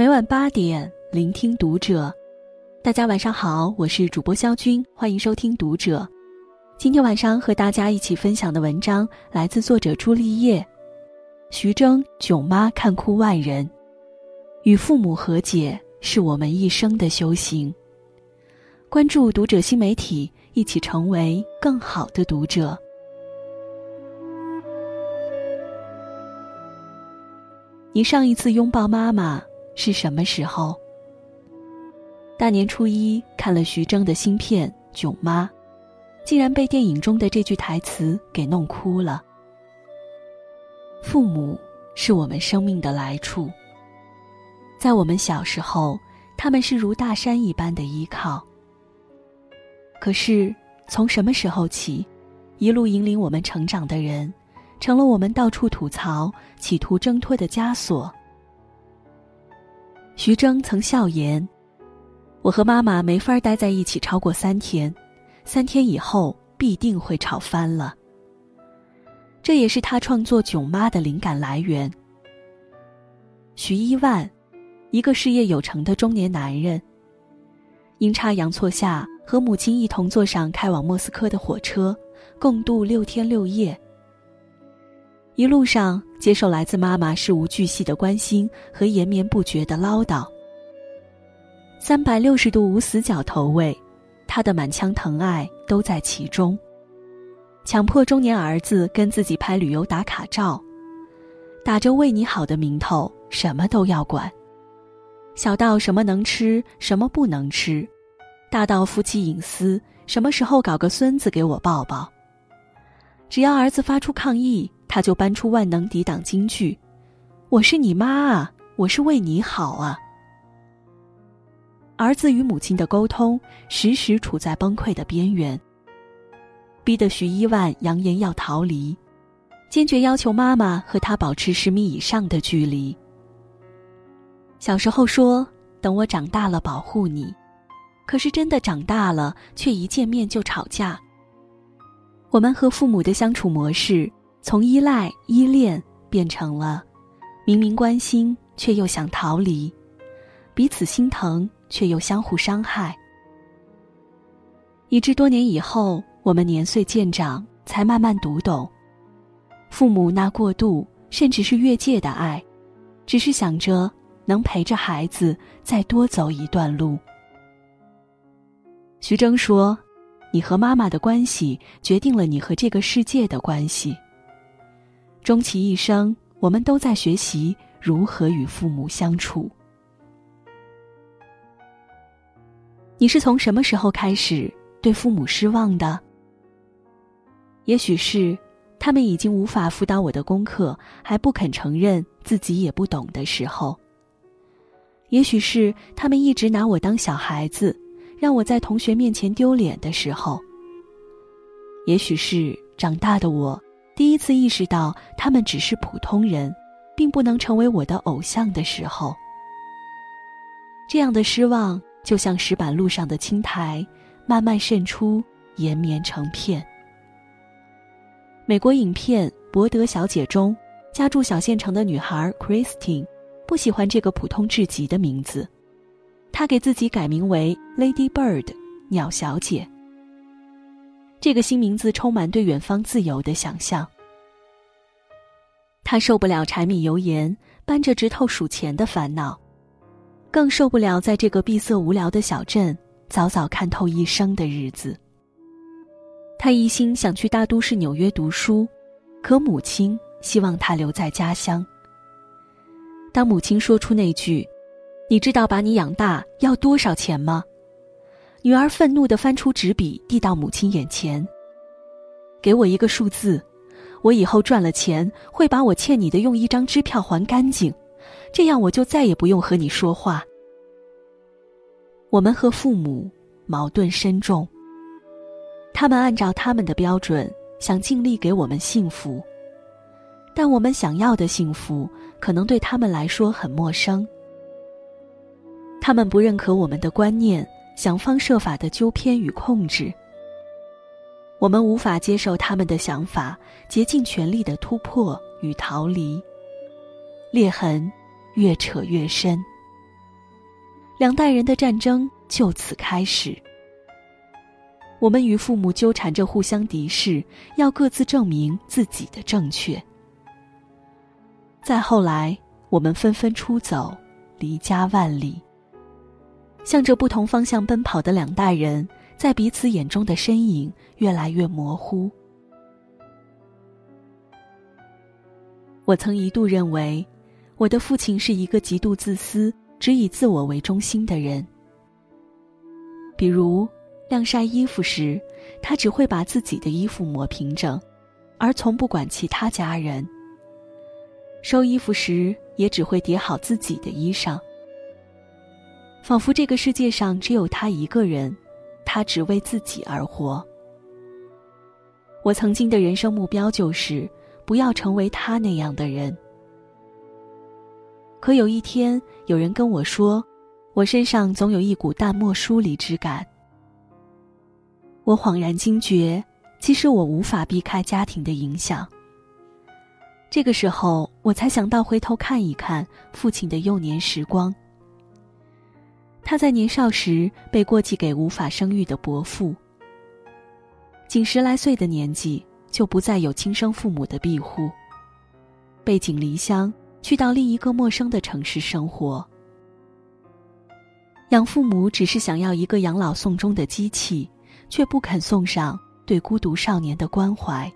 每晚八点，聆听读者。大家晚上好，我是主播肖军，欢迎收听《读者》。今天晚上和大家一起分享的文章来自作者朱丽叶。徐峥囧妈看哭万人，与父母和解是我们一生的修行。关注《读者》新媒体，一起成为更好的读者。你上一次拥抱妈妈是什么时候？大年初一看了徐峥的新片《囧妈》，竟然被电影中的这句台词给弄哭了。父母是我们生命的来处，在我们小时候，他们是如大山一般的依靠。可是从什么时候起，一路引领我们成长的人，成了我们到处吐槽、企图挣脱的枷锁？徐峥曾笑言。我和妈妈没法待在一起超过三天，三天以后必定会吵翻了。这也是他创作《囧妈》的灵感来源。徐一万，一个事业有成的中年男人，阴差阳错下和母亲一同坐上开往莫斯科的火车，共度六天六夜。一路上接受来自妈妈事无巨细的关心和延绵不绝的唠叨。三百六十度无死角投喂，他的满腔疼爱都在其中。强迫中年儿子跟自己拍旅游打卡照，打着为你好的名头，什么都要管。小到什么能吃，什么不能吃；大到夫妻隐私，什么时候搞个孙子给我抱抱。只要儿子发出抗议，他就搬出万能抵挡金句：“我是你妈啊，我是为你好啊。”儿子与母亲的沟通时时处在崩溃的边缘，逼得徐一万扬言要逃离，坚决要求妈妈和他保持十米以上的距离。小时候说等我长大了保护你，可是真的长大了，却一见面就吵架。我们和父母的相处模式从依赖依恋变成了明明关心却又想逃离，彼此心疼。却又相互伤害，以致多年以后，我们年岁渐长，才慢慢读懂，父母那过度甚至是越界的爱，只是想着能陪着孩子再多走一段路。徐峥说：“你和妈妈的关系，决定了你和这个世界的关系。终其一生，我们都在学习如何与父母相处。”你是从什么时候开始对父母失望的？也许是他们已经无法辅导我的功课，还不肯承认自己也不懂的时候；也许是他们一直拿我当小孩子，让我在同学面前丢脸的时候；也许是长大的我第一次意识到他们只是普通人，并不能成为我的偶像的时候。这样的失望。就像石板路上的青苔，慢慢渗出，延绵成片。美国影片《伯德小姐》中，家住小县城的女孩 Christine 不喜欢这个普通至极的名字，她给自己改名为 Lady Bird，鸟小姐。这个新名字充满对远方自由的想象。他受不了柴米油盐、扳着指头数钱的烦恼。更受不了在这个闭塞无聊的小镇早早看透一生的日子。他一心想去大都市纽约读书，可母亲希望他留在家乡。当母亲说出那句“你知道把你养大要多少钱吗？”女儿愤怒地翻出纸笔递到母亲眼前：“给我一个数字，我以后赚了钱会把我欠你的用一张支票还干净。”这样我就再也不用和你说话。我们和父母矛盾深重，他们按照他们的标准想尽力给我们幸福，但我们想要的幸福可能对他们来说很陌生。他们不认可我们的观念，想方设法的纠偏与控制。我们无法接受他们的想法，竭尽全力的突破与逃离。裂痕。越扯越深。两代人的战争就此开始。我们与父母纠缠着，互相敌视，要各自证明自己的正确。再后来，我们纷纷出走，离家万里。向着不同方向奔跑的两代人，在彼此眼中的身影越来越模糊。我曾一度认为，我的父亲是一个极度自私、只以自我为中心的人。比如。晾晒衣服时，他只会把自己的衣服抹平整，而从不管其他家人。收衣服时，也只会叠好自己的衣裳，仿佛这个世界上只有他一个人，他只为自己而活。我曾经的人生目标就是不要成为他那样的人。可有一天，有人跟我说，我身上总有一股淡漠疏离之感。我恍然惊觉，其实我无法避开家庭的影响。这个时候，我才想到回头看一看父亲的幼年时光。他在年少时被过继给无法生育的伯父，仅十来岁的年纪就不再有亲生父母的庇护，背井离乡去到另一个陌生的城市生活。养父母只是想要一个养老送终的机器。却不肯送上对孤独少年的关怀。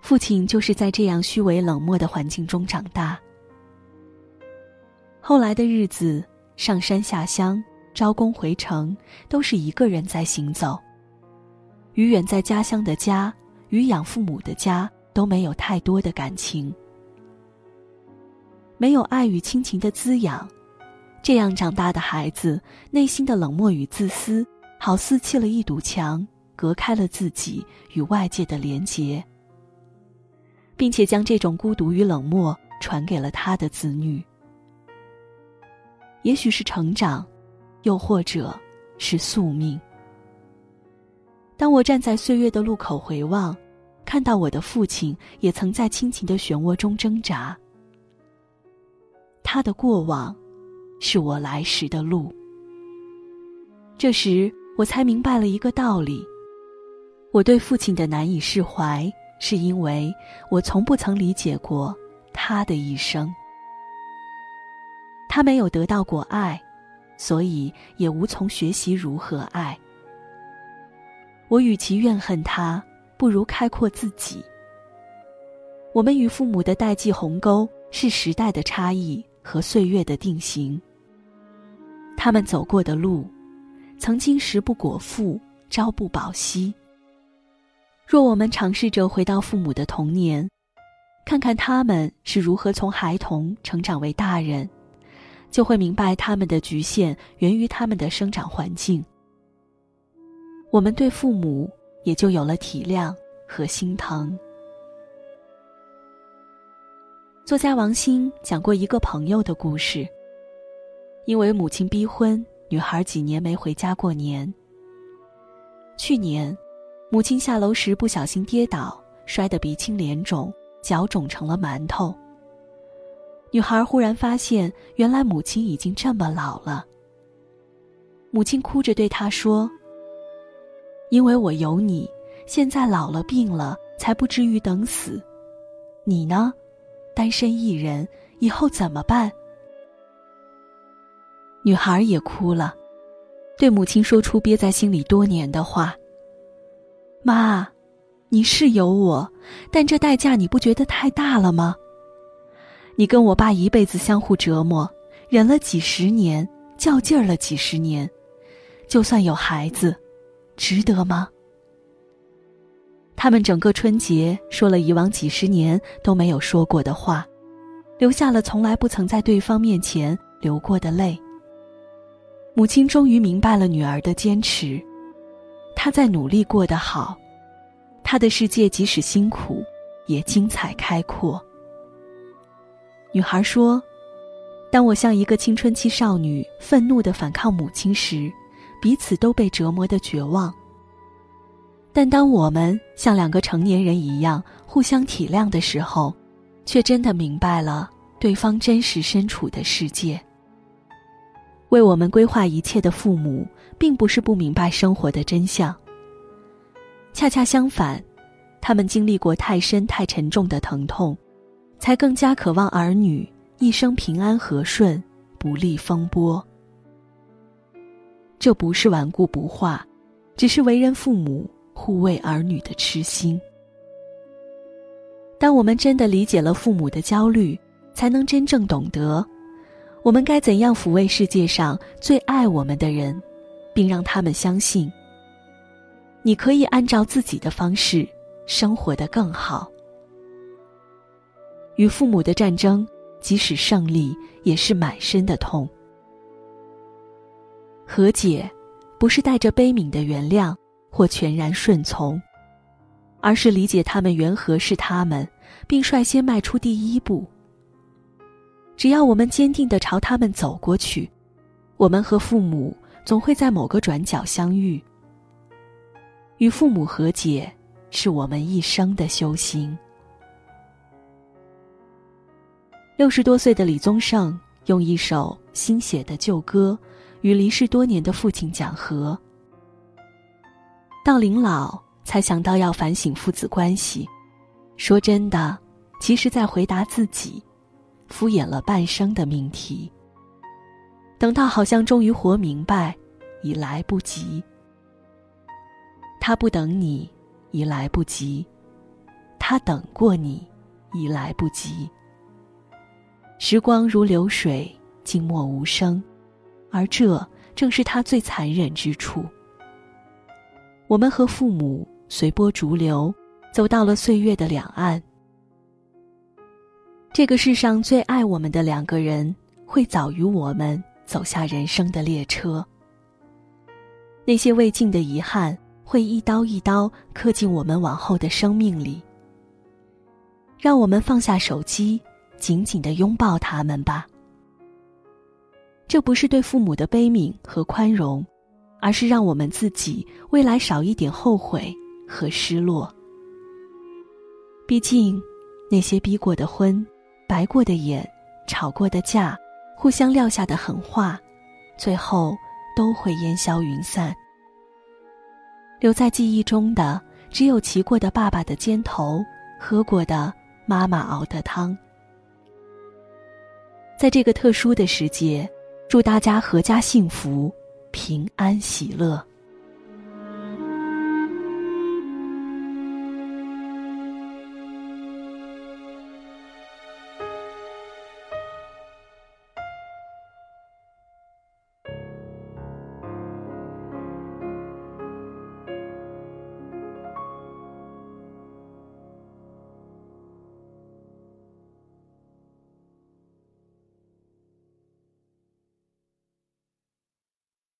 父亲就是在这样虚伪冷漠的环境中长大。后来的日子，上山下乡、招工回城，都是一个人在行走。与远在家乡的家，与养父母的家，都没有太多的感情，没有爱与亲情的滋养，这样长大的孩子，内心的冷漠与自私。好似砌了一堵墙，隔开了自己与外界的连结，并且将这种孤独与冷漠传给了他的子女。也许是成长，又或者是宿命。当我站在岁月的路口回望，看到我的父亲也曾在亲情的漩涡中挣扎。他的过往，是我来时的路。这时。我才明白了一个道理：我对父亲的难以释怀，是因为我从不曾理解过他的一生。他没有得到过爱，所以也无从学习如何爱。我与其怨恨他，不如开阔自己。我们与父母的代际鸿沟，是时代的差异和岁月的定型。他们走过的路。曾经食不果腹，朝不保夕。若我们尝试着回到父母的童年，看看他们是如何从孩童成长为大人，就会明白他们的局限源于他们的生长环境。我们对父母也就有了体谅和心疼。作家王鑫讲过一个朋友的故事，因为母亲逼婚。女孩几年没回家过年。去年，母亲下楼时不小心跌倒，摔得鼻青脸肿，脚肿成了馒头。女孩忽然发现，原来母亲已经这么老了。母亲哭着对她说：“因为我有你，现在老了病了，才不至于等死。你呢，单身一人，以后怎么办？”女孩也哭了，对母亲说出憋在心里多年的话：“妈，你是有我，但这代价你不觉得太大了吗？你跟我爸一辈子相互折磨，忍了几十年，较劲儿了几十年，就算有孩子，值得吗？”他们整个春节说了以往几十年都没有说过的话，留下了从来不曾在对方面前流过的泪。母亲终于明白了女儿的坚持，她在努力过得好，她的世界即使辛苦，也精彩开阔。女孩说：“当我像一个青春期少女愤怒的反抗母亲时，彼此都被折磨的绝望。但当我们像两个成年人一样互相体谅的时候，却真的明白了对方真实身处的世界。”为我们规划一切的父母，并不是不明白生活的真相。恰恰相反，他们经历过太深太沉重的疼痛，才更加渴望儿女一生平安和顺，不历风波。这不是顽固不化，只是为人父母护卫儿女的痴心。当我们真的理解了父母的焦虑，才能真正懂得。我们该怎样抚慰世界上最爱我们的人，并让他们相信，你可以按照自己的方式生活得更好？与父母的战争，即使胜利，也是满身的痛。和解，不是带着悲悯的原谅或全然顺从，而是理解他们缘何是他们，并率先迈出第一步。只要我们坚定的朝他们走过去，我们和父母总会在某个转角相遇。与父母和解，是我们一生的修行。六十多岁的李宗盛用一首新写的旧歌，与离世多年的父亲讲和。到临老才想到要反省父子关系，说真的，其实在回答自己。敷衍了半生的命题，等到好像终于活明白，已来不及。他不等你，已来不及；他等过你，已来不及。时光如流水，静默无声，而这正是他最残忍之处。我们和父母随波逐流，走到了岁月的两岸。这个世上最爱我们的两个人，会早于我们走下人生的列车。那些未尽的遗憾，会一刀一刀刻进我们往后的生命里。让我们放下手机，紧紧的拥抱他们吧。这不是对父母的悲悯和宽容，而是让我们自己未来少一点后悔和失落。毕竟，那些逼过的婚。白过的眼，吵过的架，互相撂下的狠话，最后都会烟消云散。留在记忆中的，只有骑过的爸爸的肩头，喝过的妈妈熬的汤。在这个特殊的时节，祝大家阖家幸福、平安喜乐。